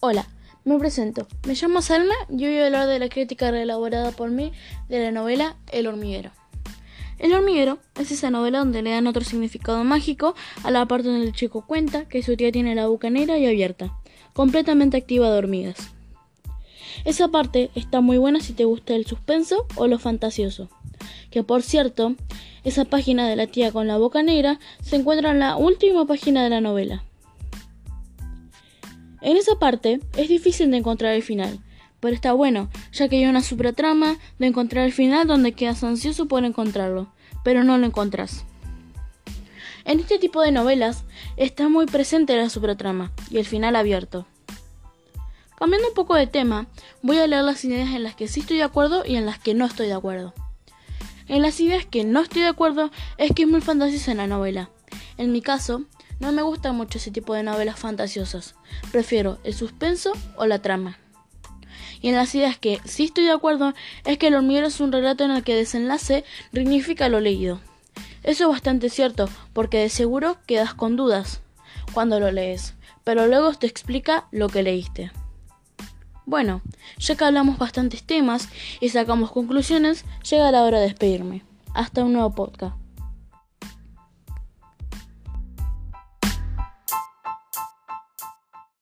Hola, me presento. Me llamo Salma y hoy voy a hablar de la crítica reelaborada por mí de la novela El hormiguero. El hormiguero es esa novela donde le dan otro significado mágico a la parte donde el chico cuenta que su tía tiene la boca negra y abierta, completamente activa de hormigas. Esa parte está muy buena si te gusta el suspenso o lo fantasioso. Que por cierto, esa página de la tía con la boca negra se encuentra en la última página de la novela. En esa parte es difícil de encontrar el final, pero está bueno, ya que hay una trama de encontrar el final donde quedas ansioso por encontrarlo, pero no lo encontrás. En este tipo de novelas está muy presente la trama y el final abierto. Cambiando un poco de tema, voy a leer las ideas en las que sí estoy de acuerdo y en las que no estoy de acuerdo. En las ideas que no estoy de acuerdo es que es muy fantasiosa en la novela. En mi caso, no me gusta mucho ese tipo de novelas fantasiosas. Prefiero el suspenso o la trama. Y en las ideas que sí estoy de acuerdo es que El hormiguero es un relato en el que desenlace dignifica lo leído. Eso es bastante cierto, porque de seguro quedas con dudas cuando lo lees, pero luego te explica lo que leíste. Bueno, ya que hablamos bastantes temas y sacamos conclusiones, llega la hora de despedirme. Hasta un nuevo podcast.